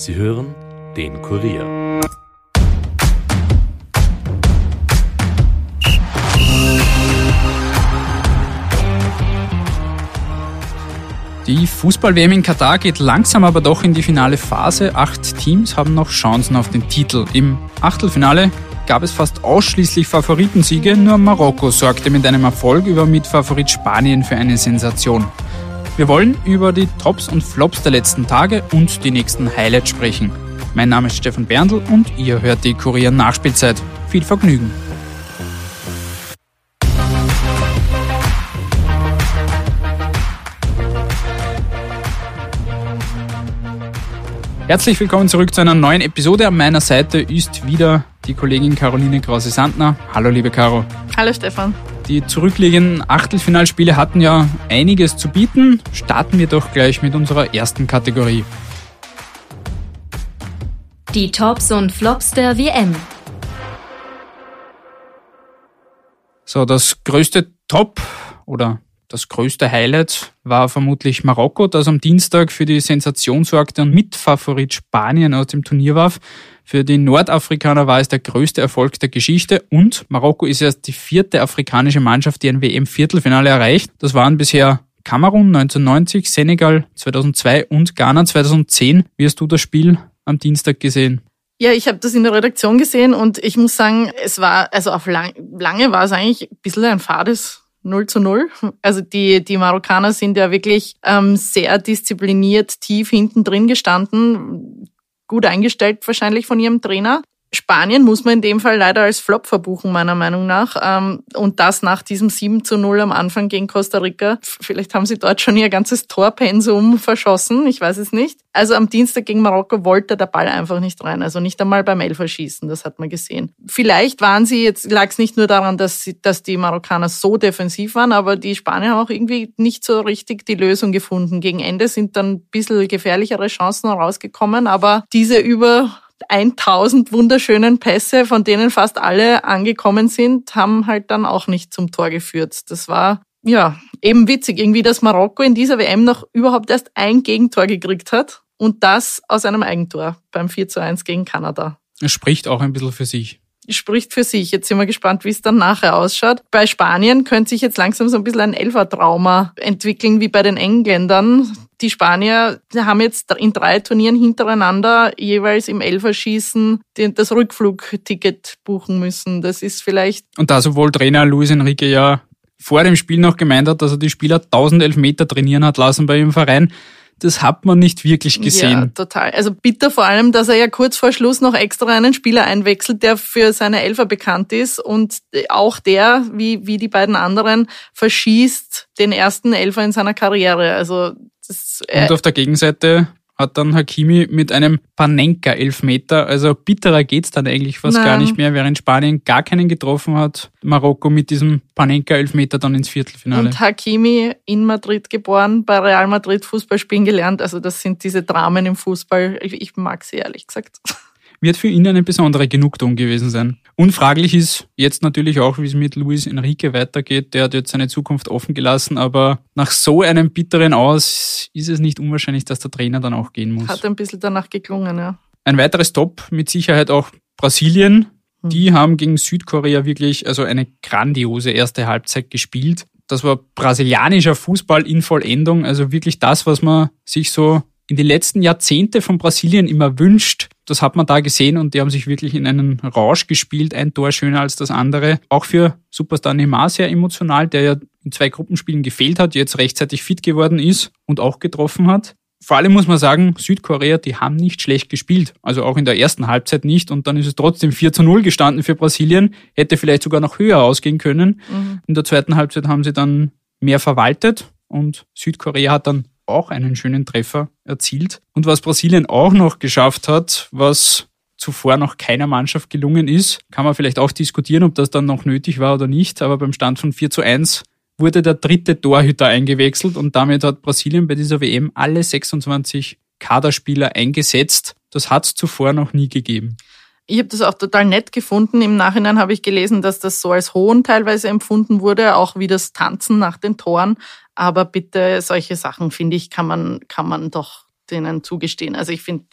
Sie hören den Kurier. Die Fußball-WM in Katar geht langsam aber doch in die finale Phase. Acht Teams haben noch Chancen auf den Titel. Im Achtelfinale gab es fast ausschließlich Favoritensiege, nur Marokko sorgte mit einem Erfolg über Mitfavorit Spanien für eine Sensation. Wir wollen über die Tops und Flops der letzten Tage und die nächsten Highlights sprechen. Mein Name ist Stefan Berndl und ihr hört die Kurier Nachspielzeit. Viel Vergnügen! Herzlich willkommen zurück zu einer neuen Episode. An meiner Seite ist wieder die Kollegin Caroline Krause-Sandner. Hallo, liebe Caro. Hallo, Stefan. Die zurückliegenden Achtelfinalspiele hatten ja einiges zu bieten. Starten wir doch gleich mit unserer ersten Kategorie. Die Tops und Flops der WM. So, das größte Top oder das größte Highlight war vermutlich Marokko, das am Dienstag für die Sensation sorgte und Mitfavorit Spanien aus dem Turnier warf. Für die Nordafrikaner war es der größte Erfolg der Geschichte und Marokko ist erst die vierte afrikanische Mannschaft, die ein WM-Viertelfinale erreicht. Das waren bisher Kamerun 1990, Senegal 2002 und Ghana 2010. Wie hast du das Spiel am Dienstag gesehen? Ja, ich habe das in der Redaktion gesehen und ich muss sagen, es war, also auf lang, lange war es eigentlich ein bisschen ein fades 0 zu 0. Also die, die Marokkaner sind ja wirklich ähm, sehr diszipliniert tief hinten drin gestanden, gut eingestellt wahrscheinlich von ihrem Trainer. Spanien muss man in dem Fall leider als Flop verbuchen, meiner Meinung nach. Ähm, und das nach diesem 7 zu 0 am Anfang gegen Costa Rica. Vielleicht haben sie dort schon ihr ganzes Torpensum verschossen, ich weiß es nicht. Also am Dienstag gegen Marokko wollte der Ball einfach nicht rein. Also nicht einmal beim Elferschießen, das hat man gesehen. Vielleicht waren sie, jetzt lag es nicht nur daran, dass, sie, dass die Marokkaner so defensiv waren, aber die Spanier haben auch irgendwie nicht so richtig die Lösung gefunden. Gegen Ende sind dann ein bisschen gefährlichere Chancen rausgekommen, aber diese über 1000 wunderschönen Pässe, von denen fast alle angekommen sind, haben halt dann auch nicht zum Tor geführt. Das war ja eben witzig, irgendwie, dass Marokko in dieser WM noch überhaupt erst ein Gegentor gekriegt hat und das aus einem Eigentor beim 4 zu 1 gegen Kanada. Es spricht auch ein bisschen für sich spricht für sich. Jetzt sind wir gespannt, wie es dann nachher ausschaut. Bei Spanien könnte sich jetzt langsam so ein bisschen ein Elfertrauma entwickeln wie bei den Engländern die Spanier haben jetzt in drei Turnieren hintereinander jeweils im Elferschießen das Rückflugticket buchen müssen. Das ist vielleicht. Und da sowohl Trainer Luis Enrique ja vor dem Spiel noch gemeint hat, dass er die Spieler 1000 Elfmeter trainieren hat lassen bei ihrem Verein. Das hat man nicht wirklich gesehen. Ja, total. Also bitter vor allem, dass er ja kurz vor Schluss noch extra einen Spieler einwechselt, der für seine Elfer bekannt ist und auch der, wie, wie die beiden anderen, verschießt den ersten Elfer in seiner Karriere. Also das, äh Und auf der Gegenseite hat dann Hakimi mit einem Panenka-Elfmeter, also bitterer geht's dann eigentlich fast Nein. gar nicht mehr, während Spanien gar keinen getroffen hat. Marokko mit diesem Panenka-Elfmeter dann ins Viertelfinale. Und Hakimi in Madrid geboren, bei Real Madrid Fußball spielen gelernt. Also das sind diese Dramen im Fußball. Ich, ich mag sie ehrlich gesagt wird für ihn eine besondere Genugtuung gewesen sein. Unfraglich ist jetzt natürlich auch, wie es mit Luis Enrique weitergeht. Der hat jetzt seine Zukunft offen gelassen, aber nach so einem bitteren Aus ist es nicht unwahrscheinlich, dass der Trainer dann auch gehen muss. Hat ein bisschen danach geklungen, ja. Ein weiteres Top mit Sicherheit auch Brasilien. Hm. Die haben gegen Südkorea wirklich also eine grandiose erste Halbzeit gespielt. Das war brasilianischer Fußball in Vollendung, also wirklich das, was man sich so in die letzten Jahrzehnte von Brasilien immer wünscht. Das hat man da gesehen und die haben sich wirklich in einen Rausch gespielt, ein Tor schöner als das andere. Auch für Superstar Neymar sehr emotional, der ja in zwei Gruppenspielen gefehlt hat, jetzt rechtzeitig fit geworden ist und auch getroffen hat. Vor allem muss man sagen, Südkorea, die haben nicht schlecht gespielt. Also auch in der ersten Halbzeit nicht. Und dann ist es trotzdem 4 zu 0 gestanden für Brasilien. Hätte vielleicht sogar noch höher ausgehen können. Mhm. In der zweiten Halbzeit haben sie dann mehr verwaltet und Südkorea hat dann auch einen schönen Treffer erzielt. Und was Brasilien auch noch geschafft hat, was zuvor noch keiner Mannschaft gelungen ist, kann man vielleicht auch diskutieren, ob das dann noch nötig war oder nicht. Aber beim Stand von 4 zu 1 wurde der dritte Torhüter eingewechselt und damit hat Brasilien bei dieser WM alle 26 Kaderspieler eingesetzt. Das hat es zuvor noch nie gegeben. Ich habe das auch total nett gefunden. Im Nachhinein habe ich gelesen, dass das so als Hohn teilweise empfunden wurde, auch wie das Tanzen nach den Toren. Aber bitte, solche Sachen, finde ich, kann man, kann man doch denen zugestehen. Also ich finde,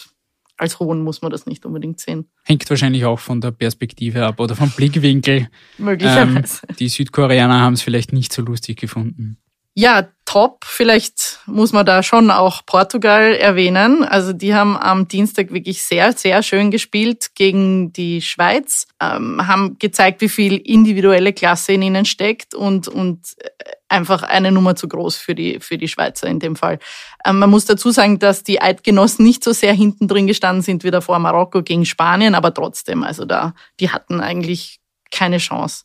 als Hohn muss man das nicht unbedingt sehen. Hängt wahrscheinlich auch von der Perspektive ab oder vom Blickwinkel. Möglicherweise. Ähm, die Südkoreaner haben es vielleicht nicht so lustig gefunden. Ja, top. Vielleicht muss man da schon auch Portugal erwähnen. Also die haben am Dienstag wirklich sehr, sehr schön gespielt gegen die Schweiz, ähm, haben gezeigt, wie viel individuelle Klasse in ihnen steckt und, und einfach eine Nummer zu groß für die, für die Schweizer in dem Fall. Ähm, man muss dazu sagen, dass die Eidgenossen nicht so sehr hinten drin gestanden sind wie davor Marokko gegen Spanien, aber trotzdem, also da, die hatten eigentlich keine Chance.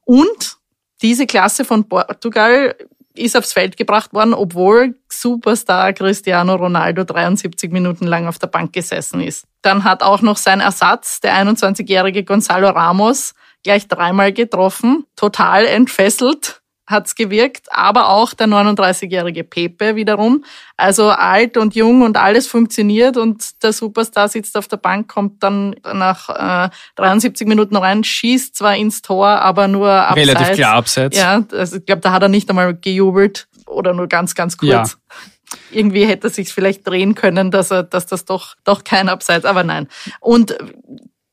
Und diese Klasse von Portugal ist aufs Feld gebracht worden, obwohl Superstar Cristiano Ronaldo 73 Minuten lang auf der Bank gesessen ist. Dann hat auch noch sein Ersatz, der 21-jährige Gonzalo Ramos, gleich dreimal getroffen, total entfesselt hat's gewirkt, aber auch der 39-jährige Pepe wiederum. Also alt und jung und alles funktioniert und der Superstar sitzt auf der Bank, kommt dann nach äh, 73 Minuten rein, schießt zwar ins Tor, aber nur abseits. Relativ klar abseits. Ja, also ich glaube, da hat er nicht einmal gejubelt oder nur ganz, ganz kurz. Ja. Irgendwie hätte er sich vielleicht drehen können, dass er, dass das doch, doch kein Abseits, aber nein. Und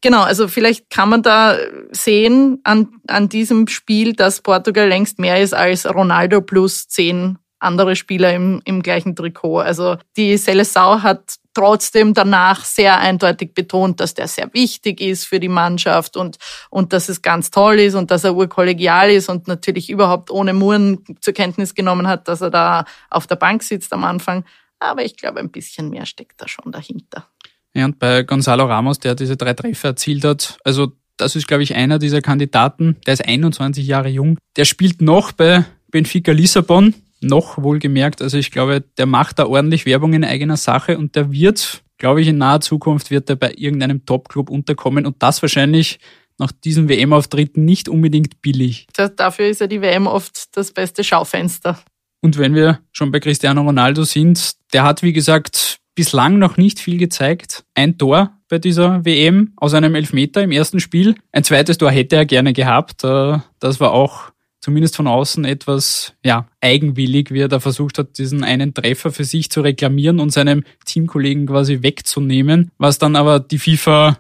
Genau, also vielleicht kann man da sehen an, an diesem Spiel, dass Portugal längst mehr ist als Ronaldo plus zehn andere Spieler im, im gleichen Trikot. Also die Seleção hat trotzdem danach sehr eindeutig betont, dass der sehr wichtig ist für die Mannschaft und, und dass es ganz toll ist und dass er urkollegial ist und natürlich überhaupt ohne Muren zur Kenntnis genommen hat, dass er da auf der Bank sitzt am Anfang. Aber ich glaube, ein bisschen mehr steckt da schon dahinter. Ja, und bei Gonzalo Ramos, der diese drei Treffer erzielt hat, also das ist, glaube ich, einer dieser Kandidaten, der ist 21 Jahre jung, der spielt noch bei Benfica Lissabon, noch wohlgemerkt. Also ich glaube, der macht da ordentlich Werbung in eigener Sache und der wird, glaube ich, in naher Zukunft wird er bei irgendeinem Top-Club unterkommen und das wahrscheinlich nach diesem WM-Auftritt nicht unbedingt billig. Das, dafür ist ja die WM oft das beste Schaufenster. Und wenn wir schon bei Cristiano Ronaldo sind, der hat, wie gesagt, bislang noch nicht viel gezeigt. Ein Tor bei dieser WM aus einem Elfmeter im ersten Spiel. Ein zweites Tor hätte er gerne gehabt. Äh, das war auch zumindest von außen etwas ja, eigenwillig, wie er da versucht hat, diesen einen Treffer für sich zu reklamieren und seinem Teamkollegen quasi wegzunehmen, was dann aber die FIFA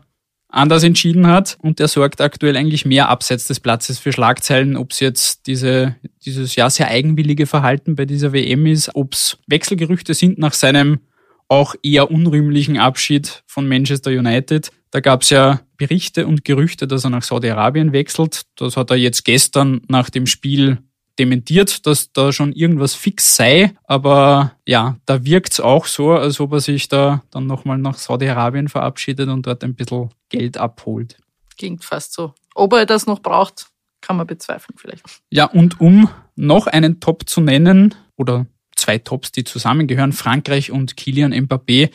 anders entschieden hat und der sorgt aktuell eigentlich mehr abseits des Platzes für Schlagzeilen, ob es jetzt diese, dieses ja sehr eigenwillige Verhalten bei dieser WM ist, ob es Wechselgerüchte sind nach seinem auch eher unrühmlichen Abschied von Manchester United. Da gab es ja Berichte und Gerüchte, dass er nach Saudi-Arabien wechselt. Das hat er jetzt gestern nach dem Spiel dementiert, dass da schon irgendwas fix sei. Aber ja, da wirkt es auch so, als ob er sich da dann nochmal nach Saudi-Arabien verabschiedet und dort ein bisschen Geld abholt. Klingt fast so. Ob er das noch braucht, kann man bezweifeln vielleicht. Ja, und um noch einen Top zu nennen, oder zwei Tops, die zusammengehören, Frankreich und Kilian Mbappé.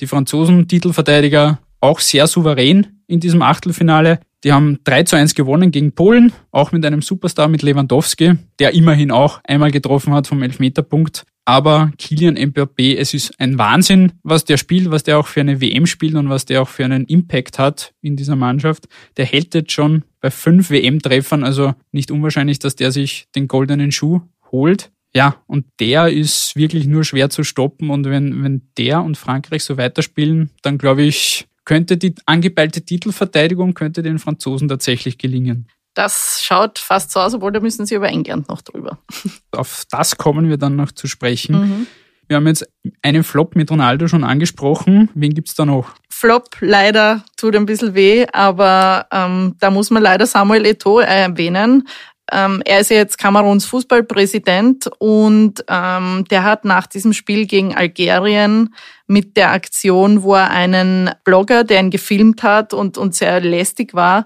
Die Franzosen Titelverteidiger auch sehr souverän in diesem Achtelfinale. Die haben 3 zu 1 gewonnen gegen Polen, auch mit einem Superstar mit Lewandowski, der immerhin auch einmal getroffen hat vom Elfmeterpunkt. Aber Kilian Mbappé, es ist ein Wahnsinn, was der spielt, was der auch für eine WM spielt und was der auch für einen Impact hat in dieser Mannschaft. Der hält jetzt schon bei fünf WM-Treffern, also nicht unwahrscheinlich, dass der sich den goldenen Schuh holt. Ja, und der ist wirklich nur schwer zu stoppen. Und wenn, wenn der und Frankreich so weiterspielen, dann glaube ich, könnte die angepeilte Titelverteidigung könnte den Franzosen tatsächlich gelingen. Das schaut fast so aus, obwohl da müssen sie über England noch drüber. Auf das kommen wir dann noch zu sprechen. Mhm. Wir haben jetzt einen Flop mit Ronaldo schon angesprochen. Wen gibt's da noch? Flop leider tut ein bisschen weh, aber ähm, da muss man leider Samuel Eto'o erwähnen. Ähm, er ist jetzt Kameruns Fußballpräsident und ähm, der hat nach diesem Spiel gegen Algerien mit der Aktion, wo er einen Blogger, der ihn gefilmt hat und, und sehr lästig war,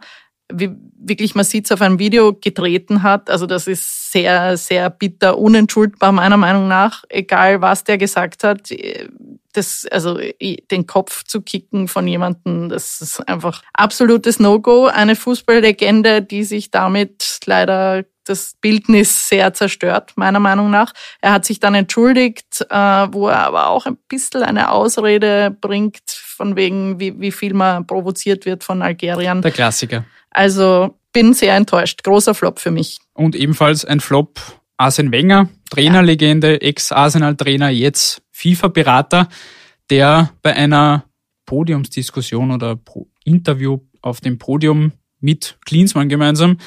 wie, wirklich, man sieht es auf einem Video, getreten hat. Also das ist sehr, sehr bitter, unentschuldbar meiner Meinung nach, egal was der gesagt hat das, also den Kopf zu kicken von jemandem, das ist einfach absolutes No-Go. Eine Fußballlegende, die sich damit leider das Bildnis sehr zerstört, meiner Meinung nach. Er hat sich dann entschuldigt, äh, wo er aber auch ein bisschen eine Ausrede bringt, von wegen, wie, wie viel man provoziert wird von Algeriern. Der Klassiker. Also bin sehr enttäuscht. Großer Flop für mich. Und ebenfalls ein Flop Arsene Wenger, Trainerlegende, Ex-Arsenal-Trainer, jetzt FIFA-Berater, der bei einer Podiumsdiskussion oder Interview auf dem Podium mit Klinsmann gemeinsam,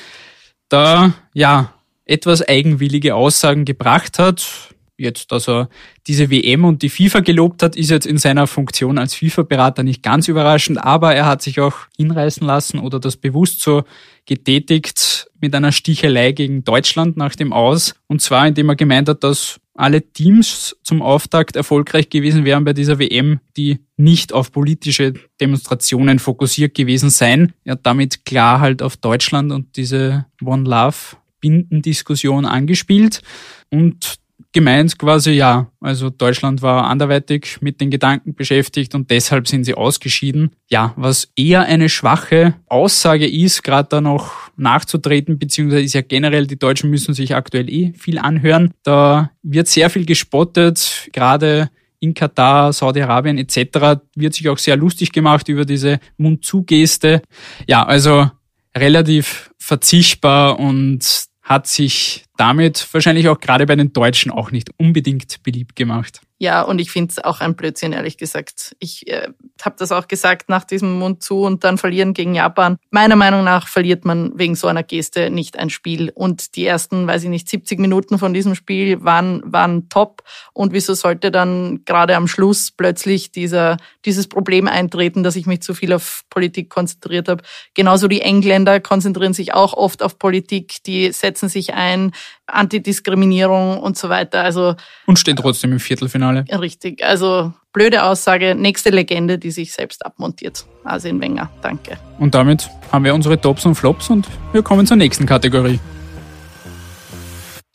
da ja etwas eigenwillige Aussagen gebracht hat. Jetzt, dass er diese WM und die FIFA gelobt hat, ist jetzt in seiner Funktion als FIFA-Berater nicht ganz überraschend, aber er hat sich auch hinreißen lassen oder das bewusst so getätigt mit einer Stichelei gegen Deutschland nach dem Aus. Und zwar, indem er gemeint hat, dass alle Teams zum Auftakt erfolgreich gewesen wären bei dieser WM, die nicht auf politische Demonstrationen fokussiert gewesen seien. Er hat damit klar halt auf Deutschland und diese One Love Bindendiskussion angespielt und gemeint quasi, ja, also Deutschland war anderweitig mit den Gedanken beschäftigt und deshalb sind sie ausgeschieden. Ja, was eher eine schwache Aussage ist, gerade da noch nachzutreten, beziehungsweise ist ja generell, die Deutschen müssen sich aktuell eh viel anhören. Da wird sehr viel gespottet, gerade in Katar, Saudi-Arabien etc. wird sich auch sehr lustig gemacht über diese Mund-zu-Geste. Ja, also relativ verzichtbar und hat sich damit wahrscheinlich auch gerade bei den Deutschen auch nicht unbedingt beliebt gemacht. Ja, und ich finde es auch ein Blödsinn, ehrlich gesagt. Ich äh, habe das auch gesagt nach diesem Mund zu und dann verlieren gegen Japan. Meiner Meinung nach verliert man wegen so einer Geste nicht ein Spiel. Und die ersten, weiß ich nicht, 70 Minuten von diesem Spiel waren, waren top. Und wieso sollte dann gerade am Schluss plötzlich dieser, dieses Problem eintreten, dass ich mich zu viel auf Politik konzentriert habe? Genauso die Engländer konzentrieren sich auch oft auf Politik. Die setzen sich ein, Antidiskriminierung und so weiter. Also und stehen trotzdem im Viertelfinale. Richtig. Also blöde Aussage. Nächste Legende, die sich selbst abmontiert. Arsene Wenger. Danke. Und damit haben wir unsere Tops und Flops und wir kommen zur nächsten Kategorie.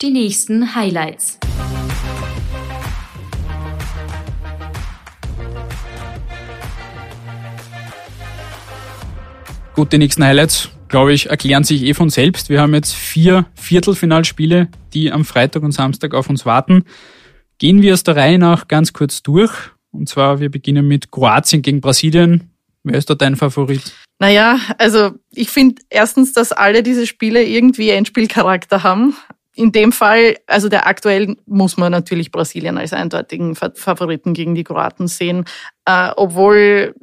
Die nächsten Highlights. Gut, die nächsten Highlights glaube ich, erklären sich eh von selbst. Wir haben jetzt vier Viertelfinalspiele, die am Freitag und Samstag auf uns warten. Gehen wir es der Reihe nach ganz kurz durch. Und zwar, wir beginnen mit Kroatien gegen Brasilien. Wer ist da dein Favorit? Naja, also ich finde erstens, dass alle diese Spiele irgendwie Endspielcharakter haben. In dem Fall, also der aktuell muss man natürlich Brasilien als eindeutigen Favoriten gegen die Kroaten sehen. Äh, obwohl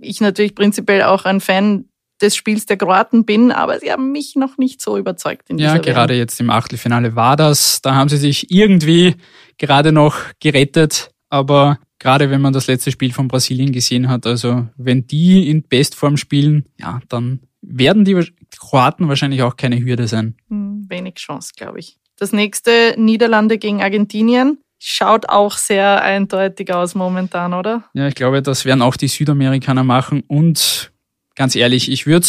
ich natürlich prinzipiell auch ein Fan des Spiels der Kroaten bin, aber sie haben mich noch nicht so überzeugt in dieser Ja, gerade jetzt im Achtelfinale war das. Da haben sie sich irgendwie gerade noch gerettet, aber gerade wenn man das letzte Spiel von Brasilien gesehen hat, also wenn die in Bestform spielen, ja, dann werden die Kroaten wahrscheinlich auch keine Hürde sein. Hm, wenig Chance, glaube ich. Das nächste Niederlande gegen Argentinien schaut auch sehr eindeutig aus momentan, oder? Ja, ich glaube, das werden auch die Südamerikaner machen und ganz ehrlich, ich würde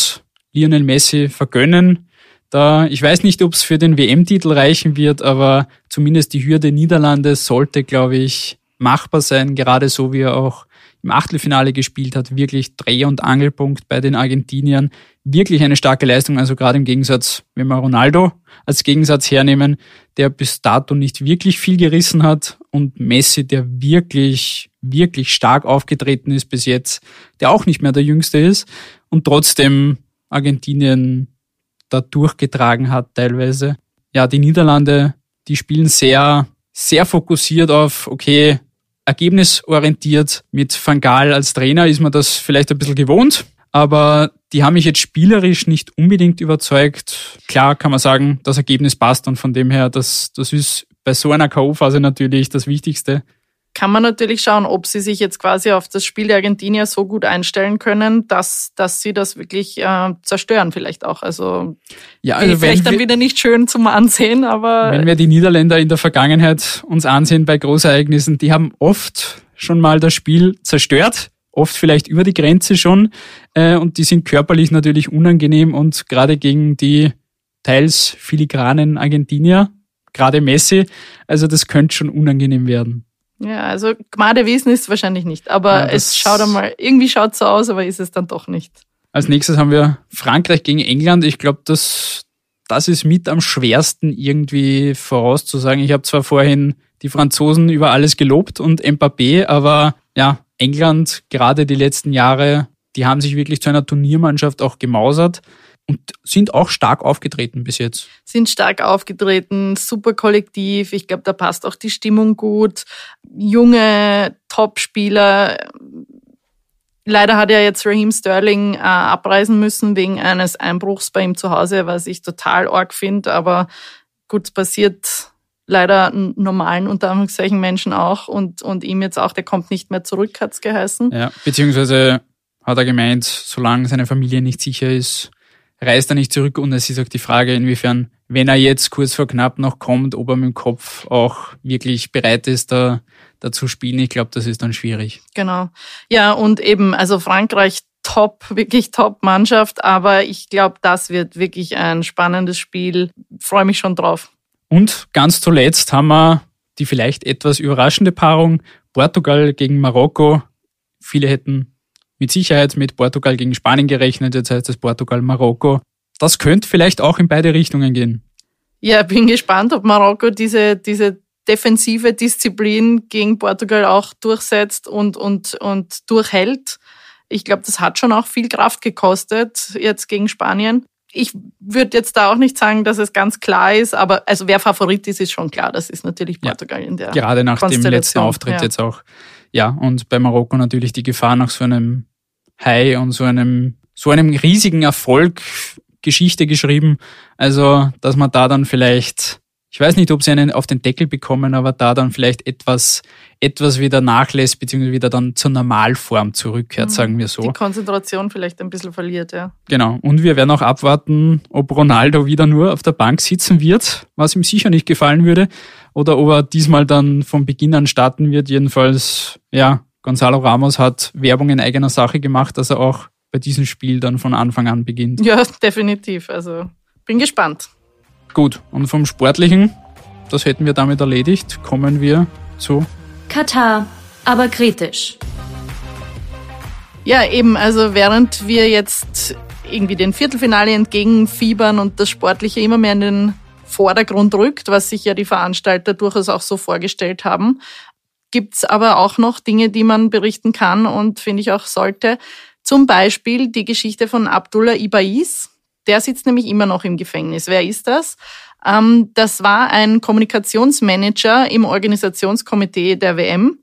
Lionel Messi vergönnen. Da, ich weiß nicht, ob es für den WM-Titel reichen wird, aber zumindest die Hürde Niederlande sollte, glaube ich, machbar sein, gerade so wie er auch im Achtelfinale gespielt hat. Wirklich Dreh- und Angelpunkt bei den Argentiniern. Wirklich eine starke Leistung, also gerade im Gegensatz, wenn wir Ronaldo als Gegensatz hernehmen, der bis dato nicht wirklich viel gerissen hat und Messi, der wirklich, wirklich stark aufgetreten ist bis jetzt, der auch nicht mehr der Jüngste ist und trotzdem Argentinien da durchgetragen hat teilweise. Ja, die Niederlande, die spielen sehr, sehr fokussiert auf, okay, ergebnisorientiert. Mit Van Gaal als Trainer ist man das vielleicht ein bisschen gewohnt, aber die haben mich jetzt spielerisch nicht unbedingt überzeugt. Klar kann man sagen, das Ergebnis passt und von dem her, das, das ist bei so einer K.O.-Phase natürlich das Wichtigste kann man natürlich schauen, ob sie sich jetzt quasi auf das Spiel der Argentinier so gut einstellen können, dass, dass sie das wirklich äh, zerstören vielleicht auch. Also, ja, also vielleicht dann wieder nicht schön zum Ansehen, aber... Wenn wir die Niederländer in der Vergangenheit uns ansehen bei Großereignissen, die haben oft schon mal das Spiel zerstört, oft vielleicht über die Grenze schon äh, und die sind körperlich natürlich unangenehm und gerade gegen die teils filigranen Argentinier, gerade Messi, also das könnte schon unangenehm werden. Ja, also Gmade Wiesen ist es wahrscheinlich nicht, aber ja, es schaut einmal, irgendwie schaut so aus, aber ist es dann doch nicht. Als nächstes haben wir Frankreich gegen England. Ich glaube, das, das ist mit am schwersten irgendwie vorauszusagen. Ich habe zwar vorhin die Franzosen über alles gelobt und Mbappé, aber ja, England gerade die letzten Jahre, die haben sich wirklich zu einer Turniermannschaft auch gemausert und sind auch stark aufgetreten bis jetzt. Sind stark aufgetreten, super kollektiv. Ich glaube, da passt auch die Stimmung gut. Junge Top-Spieler. Leider hat ja jetzt Raheem Sterling äh, abreisen müssen wegen eines Einbruchs bei ihm zu Hause, was ich total arg finde. Aber gut, passiert leider normalen, unter Anführungszeichen, Menschen auch. Und, und ihm jetzt auch, der kommt nicht mehr zurück, hat's geheißen. Ja, beziehungsweise hat er gemeint, solange seine Familie nicht sicher ist, reist er nicht zurück. Und es ist auch die Frage, inwiefern, wenn er jetzt kurz vor knapp noch kommt, ob er mit dem Kopf auch wirklich bereit ist, da dazu spielen. Ich glaube, das ist dann schwierig. Genau. Ja, und eben, also Frankreich top, wirklich top Mannschaft, aber ich glaube, das wird wirklich ein spannendes Spiel. Freue mich schon drauf. Und ganz zuletzt haben wir die vielleicht etwas überraschende Paarung Portugal gegen Marokko. Viele hätten mit Sicherheit mit Portugal gegen Spanien gerechnet, jetzt heißt es Portugal-Marokko. Das könnte vielleicht auch in beide Richtungen gehen. Ja, bin gespannt, ob Marokko diese, diese defensive Disziplin gegen Portugal auch durchsetzt und, und, und durchhält. Ich glaube, das hat schon auch viel Kraft gekostet jetzt gegen Spanien. Ich würde jetzt da auch nicht sagen, dass es ganz klar ist, aber also wer Favorit ist, ist schon klar. Das ist natürlich Portugal ja, in der Gerade nach dem letzten Auftritt ja. jetzt auch. Ja, und bei Marokko natürlich die Gefahr nach so einem High und so einem, so einem riesigen Erfolg Geschichte geschrieben. Also, dass man da dann vielleicht ich weiß nicht, ob sie einen auf den Deckel bekommen, aber da dann vielleicht etwas, etwas wieder nachlässt, beziehungsweise wieder dann zur Normalform zurückkehrt, mhm. sagen wir so. Die Konzentration vielleicht ein bisschen verliert, ja. Genau. Und wir werden auch abwarten, ob Ronaldo wieder nur auf der Bank sitzen wird, was ihm sicher nicht gefallen würde, oder ob er diesmal dann von Beginn an starten wird. Jedenfalls, ja, Gonzalo Ramos hat Werbung in eigener Sache gemacht, dass er auch bei diesem Spiel dann von Anfang an beginnt. Ja, definitiv. Also bin gespannt. Gut, und vom Sportlichen, das hätten wir damit erledigt, kommen wir zu Katar, aber kritisch. Ja, eben, also während wir jetzt irgendwie den Viertelfinale entgegenfiebern und das Sportliche immer mehr in den Vordergrund rückt, was sich ja die Veranstalter durchaus auch so vorgestellt haben, gibt's aber auch noch Dinge, die man berichten kann und finde ich auch sollte. Zum Beispiel die Geschichte von Abdullah Ibais, der sitzt nämlich immer noch im Gefängnis. Wer ist das? Ähm, das war ein Kommunikationsmanager im Organisationskomitee der WM.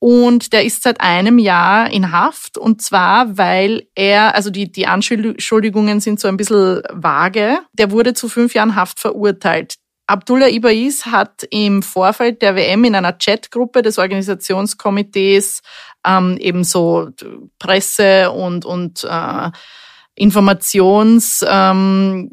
Und der ist seit einem Jahr in Haft. Und zwar, weil er, also die, die Anschuldigungen sind so ein bisschen vage. Der wurde zu fünf Jahren Haft verurteilt. Abdullah Ibais hat im Vorfeld der WM in einer Chatgruppe des Organisationskomitees ähm, eben so Presse und, und äh, Informationsthemen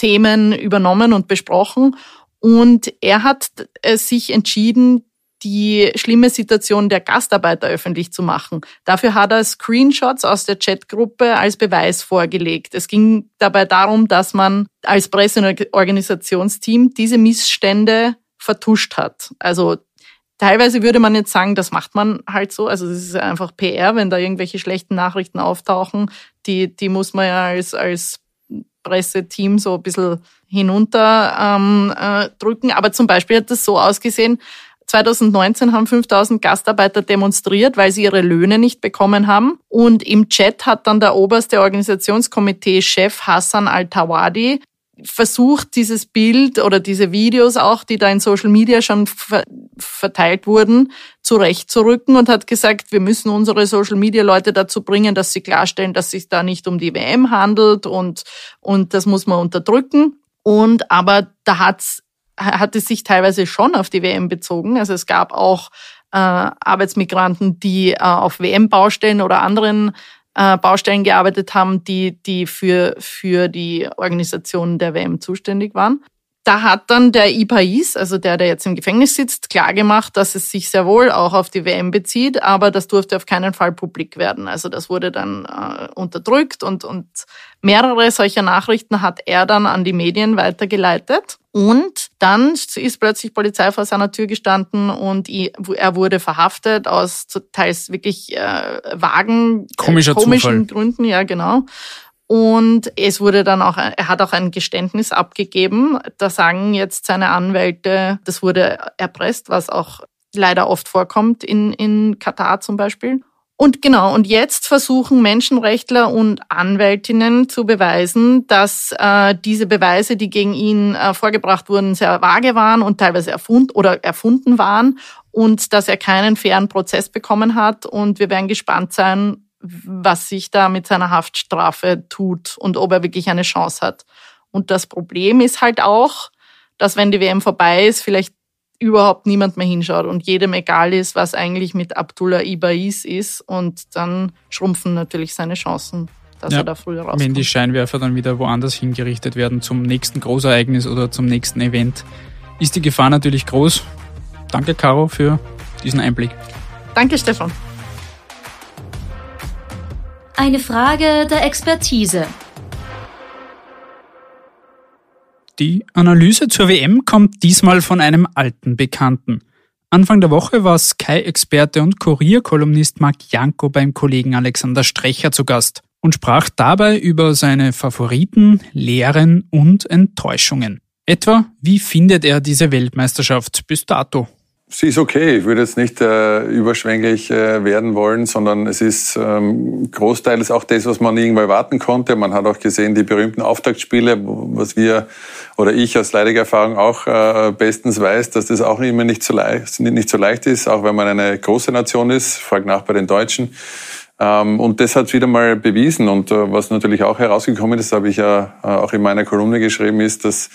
ähm, übernommen und besprochen. Und er hat äh, sich entschieden, die schlimme Situation der Gastarbeiter öffentlich zu machen. Dafür hat er Screenshots aus der Chatgruppe als Beweis vorgelegt. Es ging dabei darum, dass man als Presseorganisationsteam diese Missstände vertuscht hat. Also Teilweise würde man jetzt sagen, das macht man halt so. Also das ist einfach PR, wenn da irgendwelche schlechten Nachrichten auftauchen, die, die muss man ja als, als Presseteam so ein bisschen hinunter ähm, äh, drücken. Aber zum Beispiel hat das so ausgesehen, 2019 haben 5000 Gastarbeiter demonstriert, weil sie ihre Löhne nicht bekommen haben. Und im Chat hat dann der oberste Organisationskomitee-Chef Hassan Al-Tawadi versucht, dieses Bild oder diese Videos auch, die da in Social Media schon verteilt wurden, zurechtzurücken und hat gesagt, wir müssen unsere Social Media Leute dazu bringen, dass sie klarstellen, dass es sich da nicht um die WM handelt und, und das muss man unterdrücken. Und aber da hat's, hat es sich teilweise schon auf die WM bezogen. Also es gab auch äh, Arbeitsmigranten, die äh, auf WM-Baustellen oder anderen äh, Baustellen gearbeitet haben, die, die für, für die Organisation der WM zuständig waren. Da hat dann der IPAIS, also der, der jetzt im Gefängnis sitzt, klargemacht, dass es sich sehr wohl auch auf die WM bezieht, aber das durfte auf keinen Fall publik werden. Also das wurde dann äh, unterdrückt und, und mehrere solcher Nachrichten hat er dann an die Medien weitergeleitet. Und dann ist plötzlich Polizei vor seiner Tür gestanden und er wurde verhaftet aus teils wirklich äh, vagen, Komischer komischen Zufall. Gründen, ja genau. Und es wurde dann auch, er hat auch ein Geständnis abgegeben. Da sagen jetzt seine Anwälte, das wurde erpresst, was auch leider oft vorkommt in, in Katar zum Beispiel. Und genau, und jetzt versuchen Menschenrechtler und Anwältinnen zu beweisen, dass äh, diese Beweise, die gegen ihn äh, vorgebracht wurden, sehr vage waren und teilweise erfunden oder erfunden waren und dass er keinen fairen Prozess bekommen hat. Und wir werden gespannt sein, was sich da mit seiner Haftstrafe tut und ob er wirklich eine Chance hat. Und das Problem ist halt auch, dass wenn die WM vorbei ist, vielleicht überhaupt niemand mehr hinschaut und jedem egal ist, was eigentlich mit Abdullah Ibais ist und dann schrumpfen natürlich seine Chancen, dass Ja, er da früher rauskommt. Wenn die Scheinwerfer dann wieder woanders hingerichtet werden, zum nächsten Großereignis oder zum nächsten Event, ist die Gefahr natürlich groß. Danke, Caro, für diesen Einblick. Danke, Stefan. Eine Frage der Expertise. Die Analyse zur WM kommt diesmal von einem alten Bekannten. Anfang der Woche war Sky-Experte und Kurierkolumnist Marc Janko beim Kollegen Alexander Strecher zu Gast und sprach dabei über seine Favoriten, Lehren und Enttäuschungen. Etwa, wie findet er diese Weltmeisterschaft bis dato? Sie ist okay. Ich würde jetzt nicht äh, überschwänglich äh, werden wollen, sondern es ist ähm, großteils auch das, was man irgendwo erwarten konnte. Man hat auch gesehen, die berühmten Auftaktspiele, was wir oder ich aus leidiger Erfahrung auch äh, bestens weiß, dass das auch immer nicht so, leicht, nicht so leicht ist, auch wenn man eine große Nation ist. Frag nach bei den Deutschen. Ähm, und das hat wieder mal bewiesen. Und äh, was natürlich auch herausgekommen ist, habe ich ja äh, auch in meiner Kolumne geschrieben, ist, dass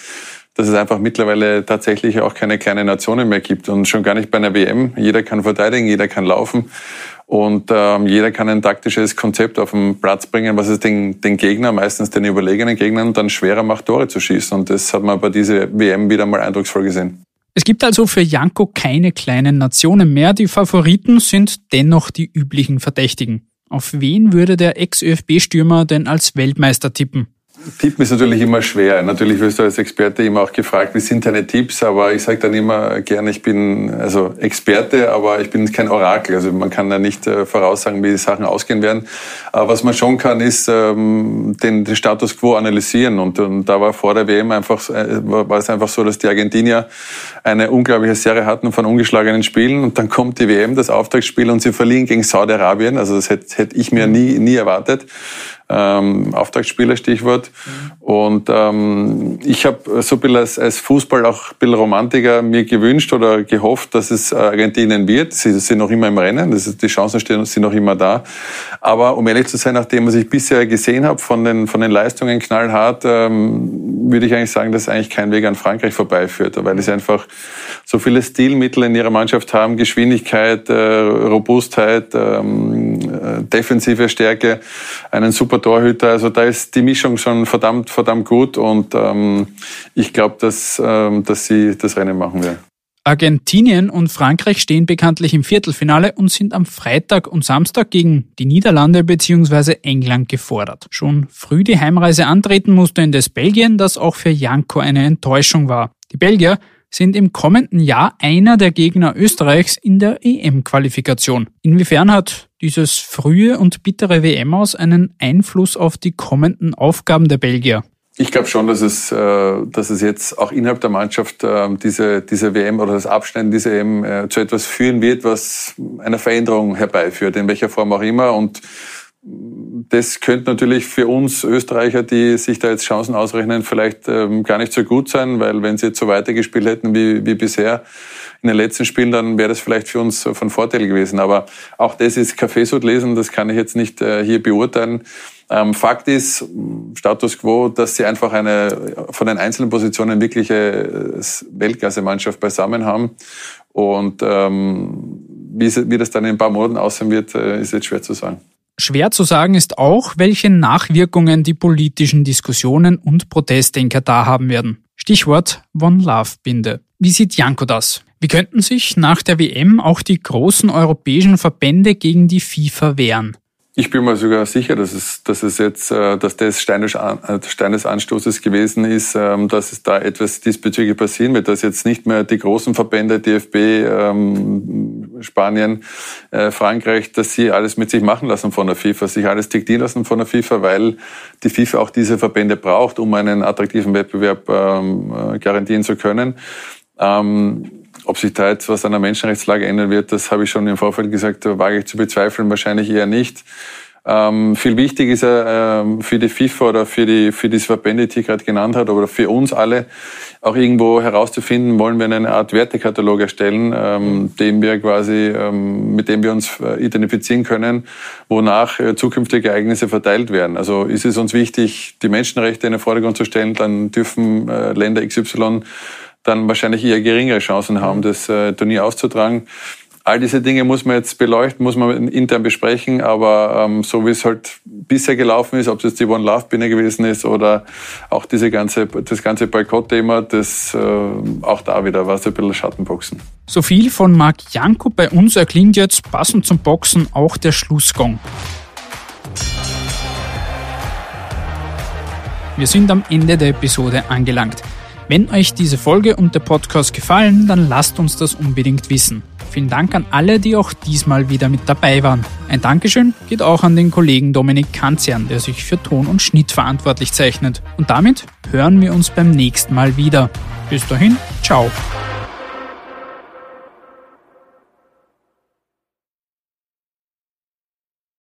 dass es einfach mittlerweile tatsächlich auch keine kleinen Nationen mehr gibt und schon gar nicht bei einer WM. Jeder kann verteidigen, jeder kann laufen und ähm, jeder kann ein taktisches Konzept auf den Platz bringen, was es den, den Gegner, meistens den überlegenen Gegnern, dann schwerer macht, Tore zu schießen. Und das hat man bei dieser WM wieder mal eindrucksvoll gesehen. Es gibt also für Janko keine kleinen Nationen mehr. Die Favoriten sind dennoch die üblichen Verdächtigen. Auf wen würde der Ex-ÖFB-Stürmer denn als Weltmeister tippen? Tippen ist natürlich immer schwer. Natürlich wirst du als Experte immer auch gefragt, wie sind deine Tipps? Aber ich sage dann immer gerne, ich bin also Experte, aber ich bin kein Orakel. Also man kann da nicht äh, voraussagen, wie die Sachen ausgehen werden. Aber was man schon kann, ist ähm, den, den Status quo analysieren. Und, und da war vor der WM einfach, äh, war, es einfach so, dass die Argentinier eine unglaubliche Serie hatten von ungeschlagenen Spielen. Und dann kommt die WM, das Auftaktspiel, und sie verlieren gegen Saudi-Arabien. Also das hätte, hätte ich mir nie, nie erwartet ähm, Auftaktspieler Stichwort. Und ähm, ich habe so ein bisschen als, als Fußball auch ein bisschen Romantiker mir gewünscht oder gehofft, dass es Argentinien wird. Sie sind noch immer im Rennen, das ist, die Chancen stehen, sind noch immer da. Aber um ehrlich zu sein, nachdem was ich bisher gesehen habe von den, von den Leistungen knallhart, ähm, würde ich eigentlich sagen, dass eigentlich kein Weg an Frankreich vorbeiführt, weil sie einfach so viele Stilmittel in ihrer Mannschaft haben, Geschwindigkeit, äh, Robustheit, ähm, äh, defensive Stärke, einen super Torhüter. Also da ist die Mischung schon verdammt, verdammt gut und ähm, ich glaube, dass, ähm, dass sie das Rennen machen werden. Argentinien und Frankreich stehen bekanntlich im Viertelfinale und sind am Freitag und Samstag gegen die Niederlande bzw. England gefordert. Schon früh die Heimreise antreten musste indes Belgien, das auch für Janko eine Enttäuschung war. Die Belgier sind im kommenden Jahr einer der Gegner Österreichs in der EM-Qualifikation. Inwiefern hat dieses frühe und bittere WM aus einen Einfluss auf die kommenden Aufgaben der Belgier? Ich glaube schon, dass es, äh, dass es jetzt auch innerhalb der Mannschaft äh, diese, diese WM oder das Abschneiden dieser WM äh, zu etwas führen wird, was eine Veränderung herbeiführt, in welcher Form auch immer. Und das könnte natürlich für uns Österreicher, die sich da jetzt Chancen ausrechnen, vielleicht ähm, gar nicht so gut sein, weil wenn sie jetzt so weitergespielt hätten wie, wie bisher in den letzten Spielen, dann wäre das vielleicht für uns von Vorteil gewesen. Aber auch das ist Kaffeesud lesen, das kann ich jetzt nicht äh, hier beurteilen. Ähm, Fakt ist, Status quo, dass sie einfach eine von den einzelnen Positionen wirkliche äh, Weltklasse-Mannschaft beisammen haben. Und ähm, wie, wie das dann in ein paar Monaten aussehen wird, äh, ist jetzt schwer zu sagen. Schwer zu sagen ist auch, welche Nachwirkungen die politischen Diskussionen und Proteste in Katar haben werden. Stichwort One Love Binde. Wie sieht Janko das? Wie könnten sich nach der WM auch die großen europäischen Verbände gegen die FIFA wehren? Ich bin mir sogar sicher, dass es, dass es jetzt, äh, dass das Stein des, Stein des Anstoßes gewesen ist, ähm, dass es da etwas diesbezüglich passieren wird, dass jetzt nicht mehr die großen Verbände, DFB, Spanien, äh, Frankreich, dass sie alles mit sich machen lassen von der FIFA, sich alles diktieren lassen von der FIFA, weil die FIFA auch diese Verbände braucht, um einen attraktiven Wettbewerb ähm, äh, garantieren zu können. ob sich da jetzt was an der Menschenrechtslage ändern wird, das habe ich schon im Vorfeld gesagt, wage ich zu bezweifeln, wahrscheinlich eher nicht. Ähm, viel wichtig ist er ähm, für die FIFA oder für die für diese Verbände, die ich gerade genannt habe, oder für uns alle auch irgendwo herauszufinden, wollen wir eine Art Wertekatalog erstellen, ähm, den wir quasi, ähm, mit dem wir uns äh, identifizieren können, wonach äh, zukünftige Ereignisse verteilt werden. Also ist es uns wichtig, die Menschenrechte in den Vordergrund zu stellen, dann dürfen äh, Länder XY dann wahrscheinlich eher geringere Chancen haben, das äh, Turnier auszutragen. All diese Dinge muss man jetzt beleuchten, muss man intern besprechen, aber ähm, so wie es halt bisher gelaufen ist, ob es jetzt die One Love Binne gewesen ist oder auch diese ganze, das ganze Boykott-Thema, das äh, auch da wieder war es ein bisschen Schattenboxen. So viel von Marc Janko. Bei uns erklingt jetzt passend zum Boxen auch der Schlussgong. Wir sind am Ende der Episode angelangt. Wenn euch diese Folge und der Podcast gefallen, dann lasst uns das unbedingt wissen. Vielen Dank an alle, die auch diesmal wieder mit dabei waren. Ein Dankeschön geht auch an den Kollegen Dominik Kanzian, der sich für Ton und Schnitt verantwortlich zeichnet. Und damit hören wir uns beim nächsten Mal wieder. Bis dahin, ciao.